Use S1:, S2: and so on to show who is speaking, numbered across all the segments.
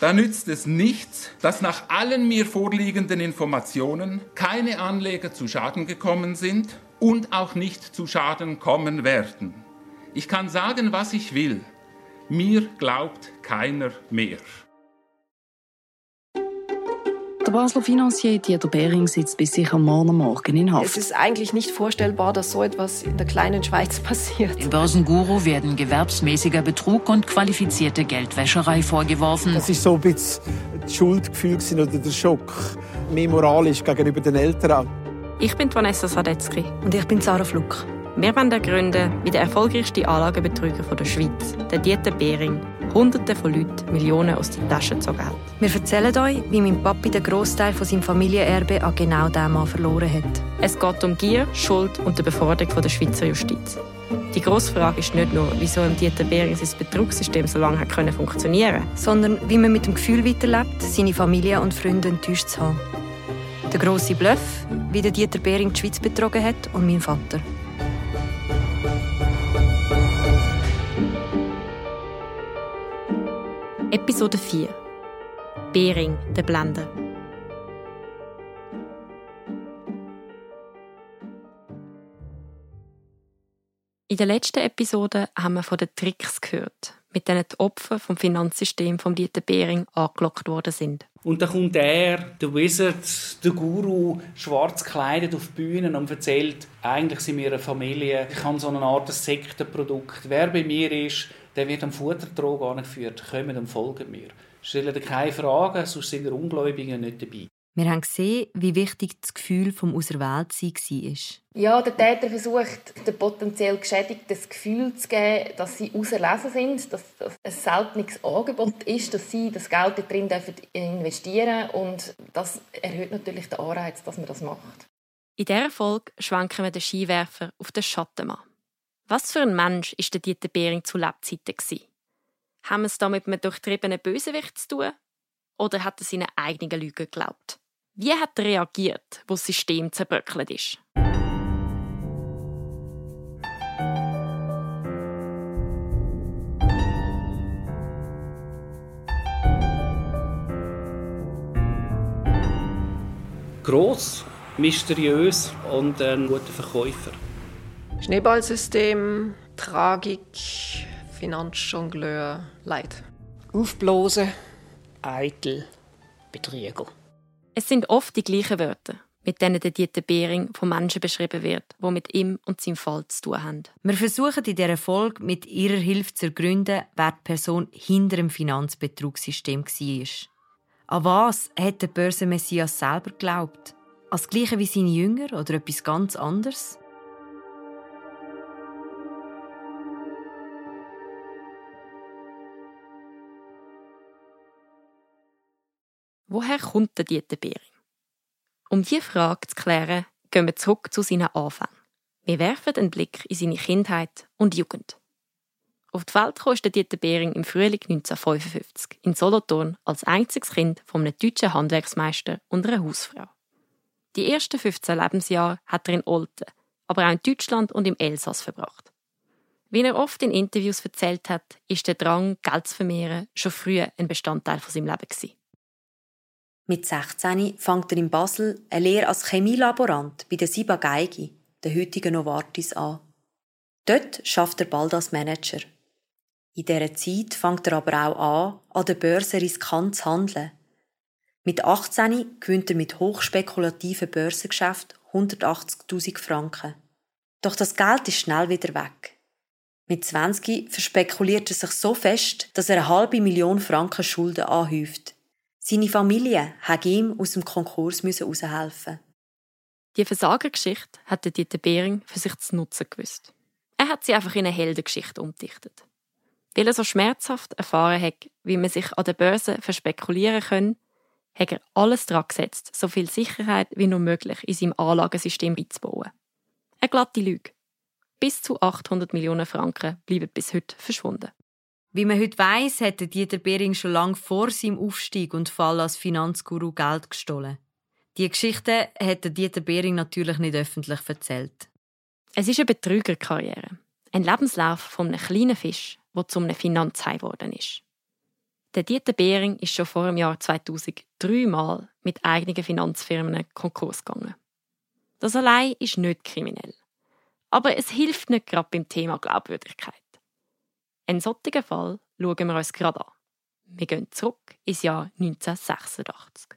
S1: Da nützt es nichts, dass nach allen mir vorliegenden Informationen keine Anleger zu Schaden gekommen sind und auch nicht zu Schaden kommen werden. Ich kann sagen, was ich will. Mir glaubt keiner mehr.
S2: Der Basler Finanzier Dieter Behring sitzt bis sicher morgen Morgen in Haft.
S3: Es ist eigentlich nicht vorstellbar, dass so etwas in der kleinen Schweiz passiert.
S4: Dem Börsenguru werden gewerbsmäßiger Betrug und qualifizierte Geldwäscherei vorgeworfen.
S5: Das ist so ein bisschen das Schuldgefühl oder der Schock. Mehr moralisch gegenüber den Eltern.
S6: Ich bin Vanessa Sadetzky.
S3: Und ich bin Sarah Fluck.
S6: Wir wollen ergründen, wie der erfolgreichste Anlagebetrüger der Schweiz, der Dieter Behring, Hunderte von Leuten Millionen aus den Taschen gezogen hat.
S3: Wir erzählen euch, wie mein Papi den Großteil von seinem Familienerbe an genau diesem Mann verloren hat.
S6: Es geht um Gier, Schuld und die Beforderung der Schweizer Justiz. Die grosse Frage ist nicht nur, wieso im Dieter Behring sein Betrugssystem so lange hat können funktionieren
S3: sondern wie man mit dem Gefühl weiterlebt, seine Familie und Freunde enttäuscht zu haben. Der grosse Bluff, wie der Dieter Behring die Schweiz betrogen hat und mein Vater.
S6: Episode 4 Bering, der Blender. In der letzten Episode haben wir von den Tricks gehört, mit denen die Opfer vom Finanzsystem von Dieter Behring angelockt worden sind.
S7: Und dann kommt er, der Wizard, der Guru, schwarz gekleidet auf die Bühne und erzählt, eigentlich sind wir eine Familie, ich habe so eine Art Sektenprodukt. Wer bei mir ist, der wird am Futtertrog angeführt. Kommen und folgen mir. Stellen dir keine Fragen, sonst sind die Ungläubigen nicht dabei.
S3: Wir haben gesehen, wie wichtig das Gefühl vom Auserwähltsein war.
S8: Ja, der Täter versucht, den potenziell Geschädigten das Gefühl zu geben, dass sie auserlesen sind, dass das ein seltenes Angebot ist, dass sie das Geld darin investieren dürfen. Und das erhöht natürlich den Anreiz, dass man das macht.
S6: In dieser Folge schwenken wir den Skiwerfer auf den Schattenmann. Was für ein Mensch ist der Dieter Behring zu Lebzeiten Haben wir es da mit einem durchtriebenen Bösewicht zu tun? Oder hat er seine eigenen Lügen geglaubt? Wie hat er reagiert, wo das System zerbröckelt ist?
S7: Gross, mysteriös und ein guter Verkäufer.
S9: Schneeballsystem, Tragik, Finanzjongleur, Leid.
S10: Aufblasen, eitel, Betrüger.
S6: Es sind oft die gleichen Wörter, mit denen der Dieter Behring von Menschen beschrieben wird, die mit ihm und seinem Fall zu tun haben.
S3: Wir versuchen in dieser Folge mit ihrer Hilfe zu ergründen, wer die Person hinter dem Finanzbetrugssystem war. An was hat der Börsenmessias selber geglaubt? An das Gleiche wie seine Jünger oder etwas ganz anderes?
S6: Woher kommt der Dieter Behring? Um diese Frage zu klären, gehen wir zurück zu seinen Anfängen. Wir werfen einen Blick in seine Kindheit und Jugend. Auf die Welt kam Dieter Behring im Frühling 1955 in Solothurn als einziges Kind von einem deutschen Handwerksmeister und einer Hausfrau. Die ersten 15 Lebensjahre hat er in Olten, aber auch in Deutschland und im Elsass verbracht. Wie er oft in Interviews erzählt hat, ist der Drang, Geld zu vermehren, schon früh ein Bestandteil von seinem Leben gewesen.
S3: Mit 16 fängt er in Basel eine Lehre als Chemielaborant bei der Siba Geigi, der heutigen Novartis, an. Dort schafft er bald als Manager. In dieser Zeit fängt er aber auch an, an der Börse riskant zu handeln. Mit 18 gewinnt er mit hochspekulativen Börsengeschäften 180.000 Franken. Doch das Geld ist schnell wieder weg. Mit 20 verspekuliert er sich so fest, dass er eine halbe Million Franken Schulden anhäuft. Seine Familie hat ihm aus dem Konkurs heraushelfen.
S6: Die Versagergeschichte hatte Dieter Behring für sich zu nutzen gewusst. Er hat sie einfach in eine Heldengeschichte umdichtet. Weil er so schmerzhaft erfahren hat, wie man sich an der Börse verspekulieren kann, hat er alles daran gesetzt, so viel Sicherheit wie nur möglich in seinem Anlagensystem einzubauen. Eine glatte Lüge. Bis zu 800 Millionen Franken bleiben bis heute verschwunden.
S3: Wie man heute weiss, hätte Dieter Behring schon lange vor seinem Aufstieg und Fall als Finanzguru Geld gestohlen. Die Geschichte hätte Dieter Behring natürlich nicht öffentlich erzählt.
S6: Es ist eine Betrügerkarriere. Ein Lebenslauf von einem kleinen Fisch, der zu einem Finanzhai geworden ist. Der Dieter Behring ist schon vor dem Jahr 2003 Mal mit eigenen Finanzfirmen Konkurs gegangen. Das allein ist nicht kriminell. Aber es hilft nicht gerade beim Thema Glaubwürdigkeit. Einen solchen Fall schauen wir uns gerade an. Wir gehen zurück ins Jahr 1986.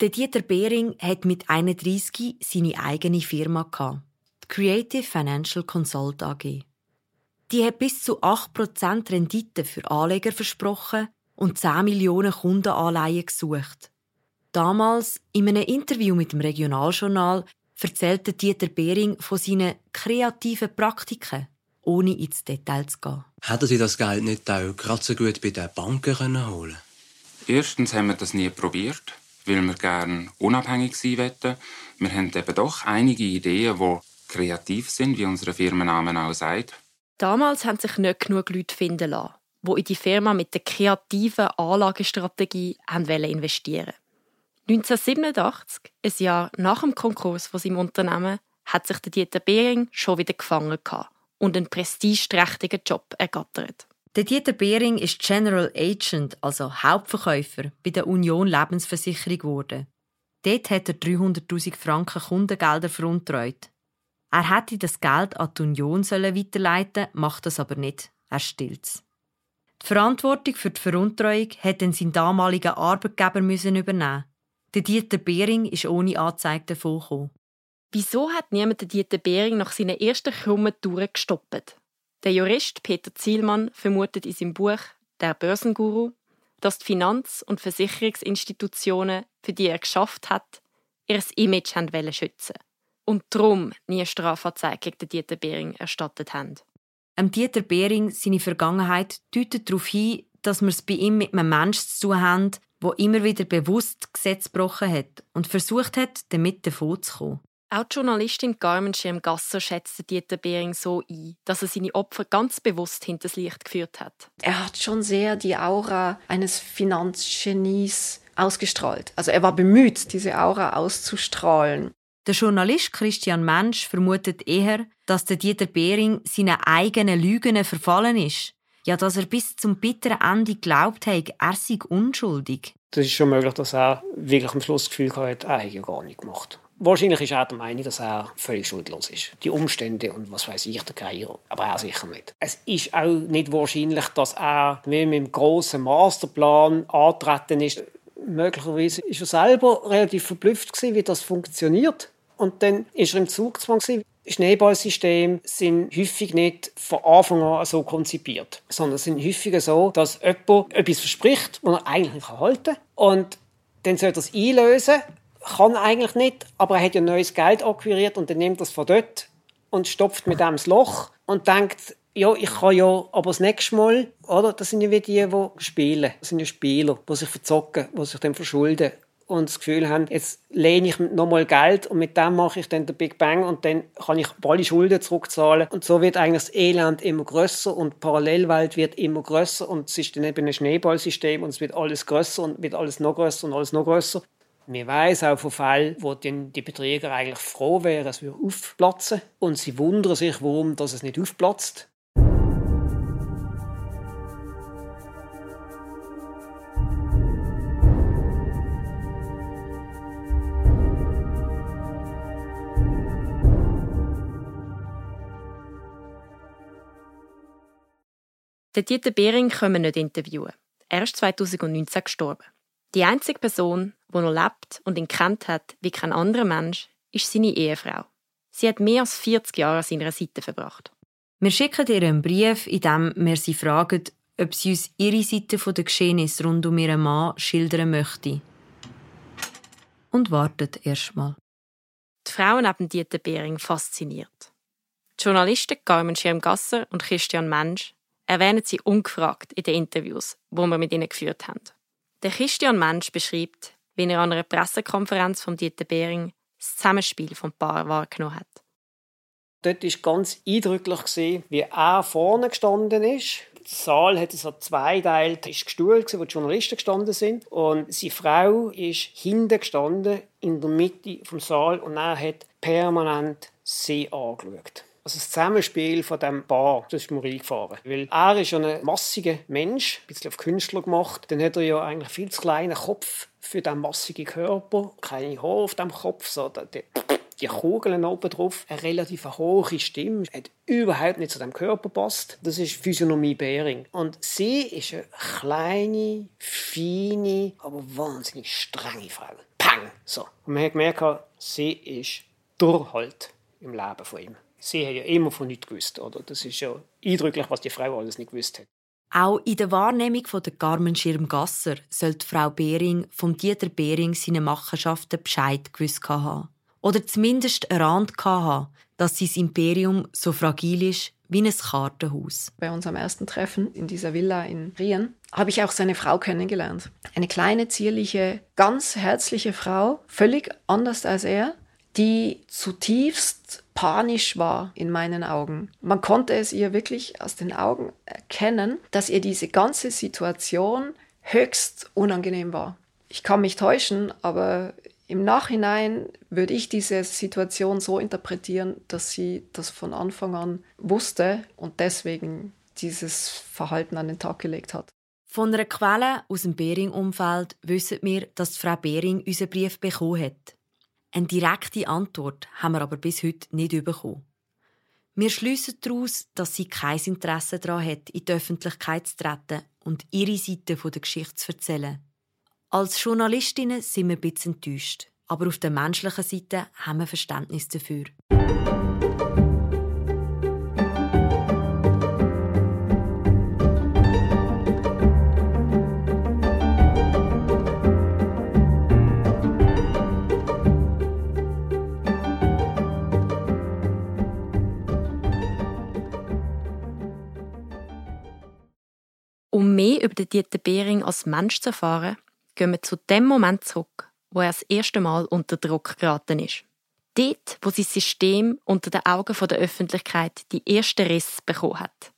S3: Der Dieter Behring hat mit 31 seine eigene Firma gehabt, die Creative Financial Consult AG. Die hat bis zu 8% Rendite für Anleger versprochen und 10 Millionen Kundenanleihen gesucht. Damals, in einem Interview mit dem Regionaljournal, erzählte Dieter Behring von seinen kreativen Praktiken, ohne ins Detail zu gehen.
S9: Hätten Sie das Geld nicht auch gerade so gut bei den Banken holen können
S1: Erstens haben wir das nie probiert weil wir gerne unabhängig sein wollen. Wir haben eben doch einige Ideen, die kreativ sind, wie unser Firmenname auch sagt.
S6: Damals haben sich nicht genug Leute finden lassen, die in die Firma mit der kreativen Anlagestrategie investieren wollten. 1987, ein Jahr nach dem Konkurs von seinem Unternehmen, hat sich der Dieter Behring schon wieder gefangen und einen prestigeträchtigen Job ergattert.
S3: Der Dieter Behring ist General Agent, also Hauptverkäufer, bei der Union Lebensversicherung geworden. Dort hat er 300.000 Franken Kundengelder veruntreut. Er hätte das Geld an die Union weiterleiten macht das aber nicht. Er stillt's. Die Verantwortung für die Veruntreuung hätte sein damaliger Arbeitgeber müssen übernehmen. Der Dieter Behring ist ohne Anzeige davongekommen.
S6: Wieso hat niemand Dieter Behring nach seinen ersten krummen Touren gestoppt? Der Jurist Peter Zielmann vermutet in seinem Buch Der Börsenguru, dass die Finanz- und Versicherungsinstitutionen, für die er geschafft hat, ihr Image haben schützen und darum nie Strafanzeige gegen Dieter Behring erstattet haben.
S3: Am Dieter Behring seine Vergangenheit deutet darauf hin, dass wir es bei ihm mit einem Menschen zu tun haben, der immer wieder bewusst Gesetz gebrochen hat und versucht hat, damit davonzukommen.
S6: Auch die Journalistin Carmen Schirm-Gasser schätzte Dieter Behring so ein, dass er seine Opfer ganz bewusst hinters Licht geführt hat.
S11: Er hat schon sehr die Aura eines Finanzgenies ausgestrahlt. Also er war bemüht, diese Aura auszustrahlen.
S3: Der Journalist Christian Mensch vermutet eher, dass der Dieter Behring seinen eigenen Lügen verfallen ist. Ja, dass er bis zum bitteren Ende glaubt hat, er sei unschuldig.
S5: Das ist schon möglich, dass er wirklich am Schluss das Gefühl hat, er hat ja gar nicht gemacht. Wahrscheinlich ist er der Meinung, dass er völlig schuldlos ist. Die Umstände und was weiß ich, der Geier. Aber er sicher nicht. Es ist auch nicht wahrscheinlich, dass er mit einem grossen Masterplan antreten ist. Möglicherweise ist er selber relativ verblüfft gewesen, wie das funktioniert. Und dann ist er im Zugzwang. Schneeballsysteme sind häufig nicht von Anfang an so konzipiert, sondern sind häufig so, dass jemand etwas verspricht, was er eigentlich halten kann. Und dann soll er das einlösen kann eigentlich nicht, aber er hat ja neues Geld akquiriert und dann nimmt das von dort und stopft mit dem das Loch und denkt, ja, ich kann ja, aber das nächste Mal, oder? Das sind ja wie die, die spielen. Das sind ja Spieler, die sich verzocken, die sich dann verschulden und das Gefühl haben, jetzt lehne ich nochmal Geld und mit dem mache ich dann den Big Bang und dann kann ich alle Schulden zurückzahlen. Und so wird eigentlich das Elend immer größer und die Parallelwelt wird immer größer und es ist dann eben ein Schneeballsystem und es wird alles größer und wird alles noch größer und alles noch größer. Wir weiß auch von Fällen, wo dann die Betrüger eigentlich froh wären, es würde aufplatzen. Und sie wundern sich, warum dass es nicht aufplatzt.
S6: Den Dieter Behring können wir nicht interviewen. Er ist 2019 gestorben. Die einzige Person, die noch lebt und ihn kennt hat wie kein anderer Mensch, ist seine Ehefrau. Sie hat mehr als 40 Jahre an seiner Seite verbracht.
S3: Wir schicken ihr einen Brief, in dem wir sie fragen, ob sie uns ihre Seite der Geschehnisse rund um ihren Mann schildern möchte. Und wartet erstmal.
S6: Die Frauen neben Dieter Behring fasziniert. Die Journalisten Carmen Schirmgasser und Christian Mensch erwähnen sie ungefragt in den Interviews, wo wir mit ihnen geführt haben. Der Christian Mensch beschreibt, wie er an einer Pressekonferenz von Dieter Behring das Zusammenspiel vom Paar wahrgenommen hat.
S5: Dort war ganz eindrücklich, wie er vorne gestanden ist. Der Saal hatte so zweiteilt, ist gestuhlt, wo die Journalisten gestanden sind. Und seine Frau ist hinten gestanden, in der Mitte vom Saal, und er hat permanent sie angeschaut. Also das Zusammenspiel von dem Paar, das ist mir eingefahren. Weil er ist ja ein massiger Mensch, ein bisschen auf Künstler gemacht. Dann hat er ja eigentlich viel zu kleinen Kopf für diesen massigen Körper. Keine Haare auf dem Kopf, so die, die Kugeln oben drauf. Eine relativ hohe Stimme. Hat überhaupt nicht zu dem Körper passt. Das ist Physiognomie Bering. Und sie ist eine kleine, feine, aber wahnsinnig strenge Frau. Pang! So. Und man hat gemerkt, sie ist Durchhalt im Leben von ihm. Sie hat ja immer von nichts gewusst. Oder? Das ist ja eindrücklich, was die Frau alles nicht gewusst hat.
S3: Auch in der Wahrnehmung von der Carmen Schirmgasser sollte Frau Behring vom Dieter Behring seine Machenschaften Bescheid gewusst haben. Oder zumindest erahnt haben, dass sein Imperium so fragil ist wie ein Kartenhaus.
S11: Bei unserem ersten Treffen in dieser Villa in Rien habe ich auch seine Frau kennengelernt. Eine kleine, zierliche, ganz herzliche Frau, völlig anders als er, die zutiefst panisch war in meinen Augen. Man konnte es ihr wirklich aus den Augen erkennen, dass ihr diese ganze Situation höchst unangenehm war. Ich kann mich täuschen, aber im Nachhinein würde ich diese Situation so interpretieren, dass sie das von Anfang an wusste und deswegen dieses Verhalten an den Tag gelegt hat.
S3: Von einer Quelle aus dem Bering-Umfeld wissen wir, dass Frau Bering unseren Brief bekommen hat. Eine direkte Antwort haben wir aber bis heute nicht bekommen. Wir schliessen daraus, dass sie kein Interesse daran hat, in die Öffentlichkeit zu treten und ihre Seite der Geschichte zu erzählen. Als Journalistinnen sind wir ein bisschen enttäuscht, aber auf der menschlichen Seite haben wir Verständnis dafür.
S6: Mehr über Dieter Behring als Mensch zu erfahren, gehen wir zu dem Moment zurück, wo er das erste Mal unter Druck geraten ist. Dort, wo sein System unter den Augen der Öffentlichkeit die ersten Riss bekommen hat.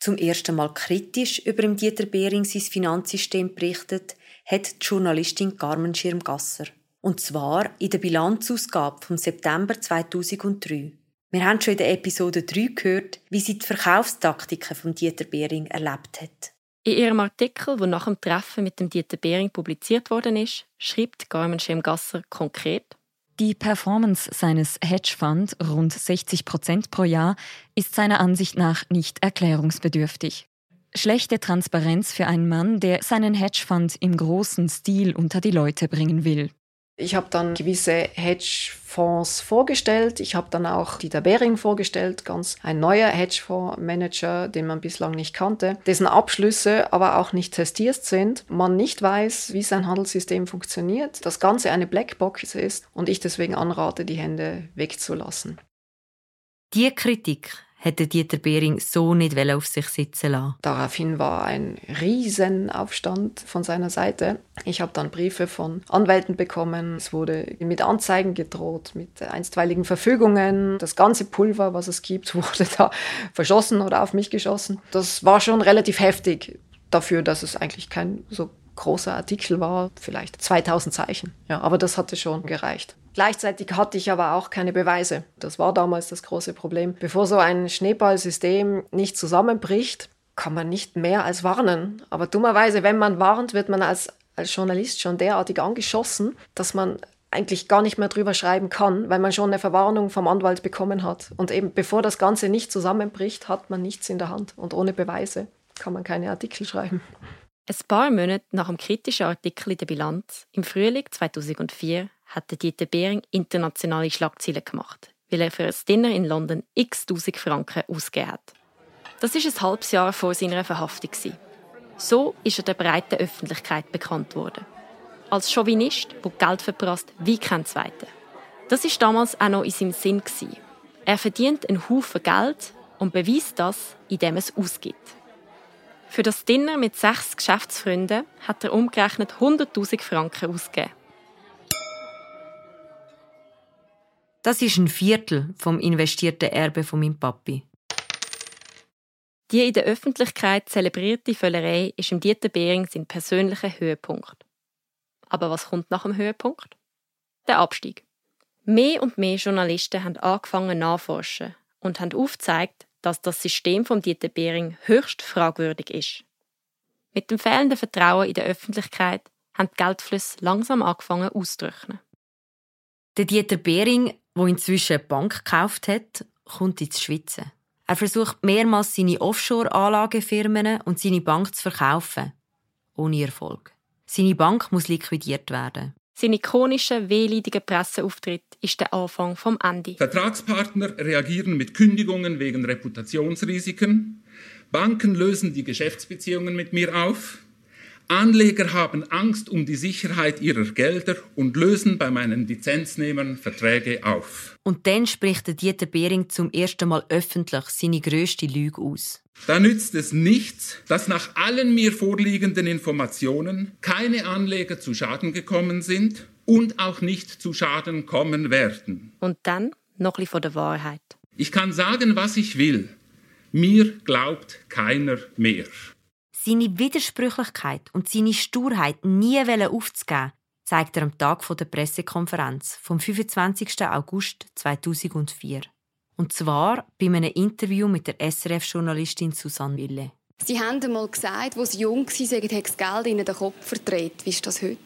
S3: Zum ersten Mal kritisch über Dieter Behring sein Finanzsystem berichtet, hat die Journalistin Carmen Schirmgasser. Und zwar in der Bilanzausgabe vom September 2003. Wir haben schon in der Episode 3 gehört, wie sie die Verkaufstaktiken von Dieter Behring erlebt hat.
S6: In ihrem Artikel, der nach dem Treffen mit dem Dieter Behring publiziert worden ist, schreibt Carmen Schemgasser konkret,
S12: die Performance seines Hedgefonds, rund 60 Prozent pro Jahr, ist seiner Ansicht nach nicht erklärungsbedürftig. Schlechte Transparenz für einen Mann, der seinen Hedgefonds im großen Stil unter die Leute bringen will.
S11: Ich habe dann gewisse Hedgefonds vorgestellt. Ich habe dann auch Dieter Behring vorgestellt, ganz ein neuer Hedgefondsmanager, den man bislang nicht kannte, dessen Abschlüsse aber auch nicht testiert sind. Man nicht weiß, wie sein Handelssystem funktioniert, das Ganze eine Blackbox ist und ich deswegen anrate, die Hände wegzulassen.
S3: Die Kritik hätte Dieter Behring so nicht auf sich sitzen lassen.
S11: Daraufhin war ein Riesenaufstand von seiner Seite. Ich habe dann Briefe von Anwälten bekommen. Es wurde mit Anzeigen gedroht, mit einstweiligen Verfügungen. Das ganze Pulver, was es gibt, wurde da verschossen oder auf mich geschossen. Das war schon relativ heftig dafür, dass es eigentlich kein so großer Artikel war, vielleicht 2000 Zeichen. Ja, aber das hatte schon gereicht. Gleichzeitig hatte ich aber auch keine Beweise. Das war damals das große Problem. Bevor so ein Schneeballsystem nicht zusammenbricht, kann man nicht mehr als warnen. Aber dummerweise, wenn man warnt, wird man als, als Journalist schon derartig angeschossen, dass man eigentlich gar nicht mehr drüber schreiben kann, weil man schon eine Verwarnung vom Anwalt bekommen hat. Und eben bevor das Ganze nicht zusammenbricht, hat man nichts in der Hand. Und ohne Beweise kann man keine Artikel schreiben.
S6: Ein paar Monate nach dem kritischen Artikel in der Bilanz im Frühling 2004 hat Dieter Behring internationale Schlagzeilen gemacht, weil er für ein Dinner in London x Tausend Franken ausgegeben hat. Das ist ein halbes Jahr vor seiner Verhaftung. So ist er der breiten Öffentlichkeit bekannt worden. Als Chauvinist, der Geld verprasst wie kein Zweiter. Das ist damals auch noch in seinem Sinn. Er verdient einen Haufen Geld und beweist das, indem er es ausgibt. Für das Dinner mit sechs Geschäftsfreunden hat er umgerechnet 100.000 Franken ausgegeben.
S3: Das ist ein Viertel vom investierten Erbe von meinem Papi.
S6: Die in der Öffentlichkeit zelebrierte Völlerei ist im Dieter Behring sein persönlicher Höhepunkt. Aber was kommt nach dem Höhepunkt? Der Abstieg. Mehr und mehr Journalisten haben angefangen nachforschen und haben aufgezeigt, dass das System vom Dieter Behring höchst fragwürdig ist. Mit dem fehlenden Vertrauen in der Öffentlichkeit haben die Geldflüsse langsam angefangen auszutrocknen.
S3: Der Dieter Behring, der inzwischen eine Bank gekauft hat, kommt ins Schwitzen. Er versucht mehrmals seine Offshore-Anlagefirmen und seine Bank zu verkaufen. Ohne Erfolg. Seine Bank muss liquidiert werden.
S6: Sein ikonischer, wehleidiger Presseauftritt ist der Anfang vom Ende.
S1: Vertragspartner reagieren mit Kündigungen wegen Reputationsrisiken. Banken lösen die Geschäftsbeziehungen mit mir auf. Anleger haben Angst um die Sicherheit ihrer Gelder und lösen bei meinen Lizenznehmern Verträge auf.
S3: Und dann spricht der Dieter Behring zum ersten Mal öffentlich seine grösste Lüge aus.
S1: Da nützt es nichts, dass nach allen mir vorliegenden Informationen keine Anleger zu Schaden gekommen sind und auch nicht zu Schaden kommen werden.
S6: Und dann noch ein von der Wahrheit.
S1: Ich kann sagen, was ich will. Mir glaubt keiner mehr.
S3: Seine Widersprüchlichkeit und seine Sturheit nie aufzugeben, zeigt er am Tag der Pressekonferenz vom 25. August 2004. Und zwar bei einem Interview mit der SRF-Journalistin Susanne Wille.
S13: Sie haben einmal gesagt, als Sie jung waren, hat das Geld Ihnen den Kopf verdreht. Wie ist das heute?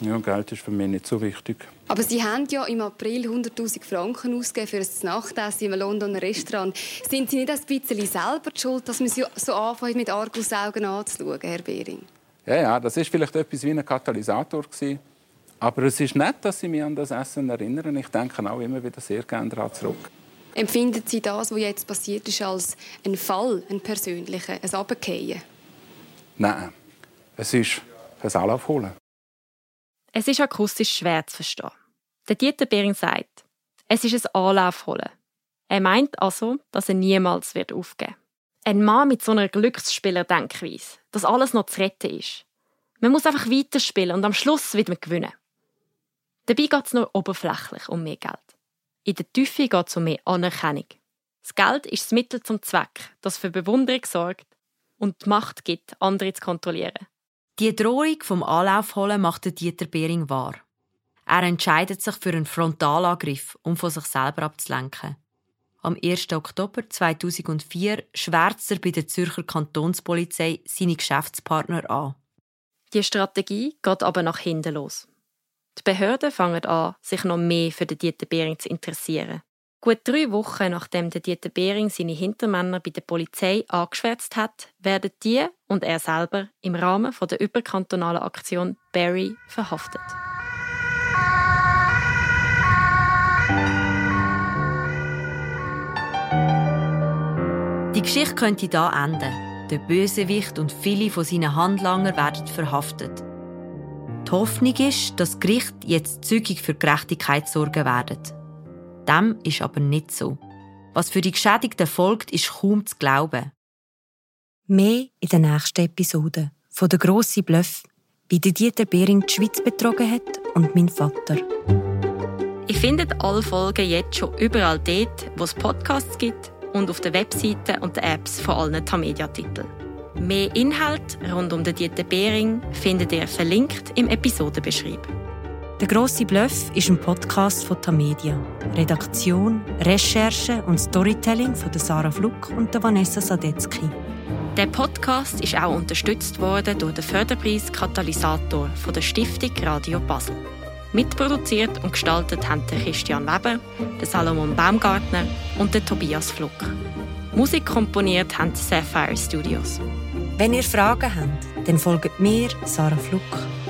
S14: Ja, Geld ist für mich nicht so wichtig.
S13: Aber Sie haben ja im April 100'000 Franken ausgegeben für ein Nachtessen im Londoner Restaurant. Sind Sie nicht ein bisschen selber schuld, dass man Sie so anfängt, mit Argusaugen anzuschauen, Herr Behring?
S14: Ja, ja, das ist vielleicht etwas wie ein Katalysator gewesen. Aber es ist nett, dass Sie mich an das Essen erinnern. Ich denke auch immer wieder sehr gerne daran zurück.
S13: Empfinden Sie das, was jetzt passiert ist, als ein Fall, ein persönlicher, ein Abgehen?
S14: Nein, es ist ein Anlaufholen.
S6: Es ist akustisch schwer zu verstehen. Der Dieter Behring sagt, es ist ein Anlaufholen. Er meint also, dass er niemals wird aufgeben Ein Mann mit so einer Glücksspieler-Denkweise, dass alles noch zu retten ist. Man muss einfach weiterspielen und am Schluss wird man gewinnen. Dabei geht es nur oberflächlich um mehr Geld. In der Tiefe geht es um mehr Anerkennung. Das Geld ist das Mittel zum Zweck, das für Bewunderung sorgt und die Macht gibt, andere zu kontrollieren.
S3: Die Drohung vom Anlaufholen macht Dieter Behring wahr. Er entscheidet sich für einen Frontalangriff, um von sich selber abzulenken. Am 1. Oktober 2004 schwärzt er bei der Zürcher Kantonspolizei seine Geschäftspartner an.
S6: Die Strategie geht aber nach hinten los. Die Behörden fangen an, sich noch mehr für Dieter Behring zu interessieren. Gut drei Wochen nachdem der Dieter Behring seine Hintermänner bei der Polizei angeschwärzt hat, werden die und er selber im Rahmen der überkantonalen Aktion Barry verhaftet.
S3: Die Geschichte könnte hier enden. Der Bösewicht und viele von seinen Handlangern werden verhaftet. Die Hoffnung ist, dass das Gericht jetzt zügig für Gerechtigkeit sorgen werden. Dem ist aber nicht so. Was für die Geschädigten folgt, ist kaum zu glauben.
S15: Mehr in der nächsten Episode von «Der grosse Bluff», wie der Dieter Behring die Schweiz betrogen hat und mein Vater.
S6: Ihr findet alle Folgen jetzt schon überall dort, wo es Podcasts gibt und auf den Webseiten und den Apps von allen Tamedia-Titeln. Mehr Inhalt rund um den Dieter Behring findet ihr verlinkt im Episodenbeschrieb.
S15: Der grosse Bluff ist ein Podcast von Tamedia. Redaktion, Recherche und Storytelling von Sarah Fluck und Vanessa Sadetzky.
S6: Der Podcast ist auch unterstützt worden durch den Förderpreis Katalysator von der Stiftung Radio Basel. Mitproduziert und gestaltet haben der Christian Weber, der Salomon Baumgartner und der Tobias Fluck. Musik komponiert haben die Sapphire Studios.
S15: Wenn ihr Fragen habt, dann folgt mir, Sarah Fluck,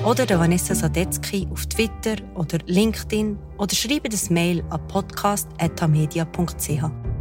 S15: oder der Vanessa Sadetzky auf Twitter oder LinkedIn oder schreibt ein Mail an podcast.media.ch.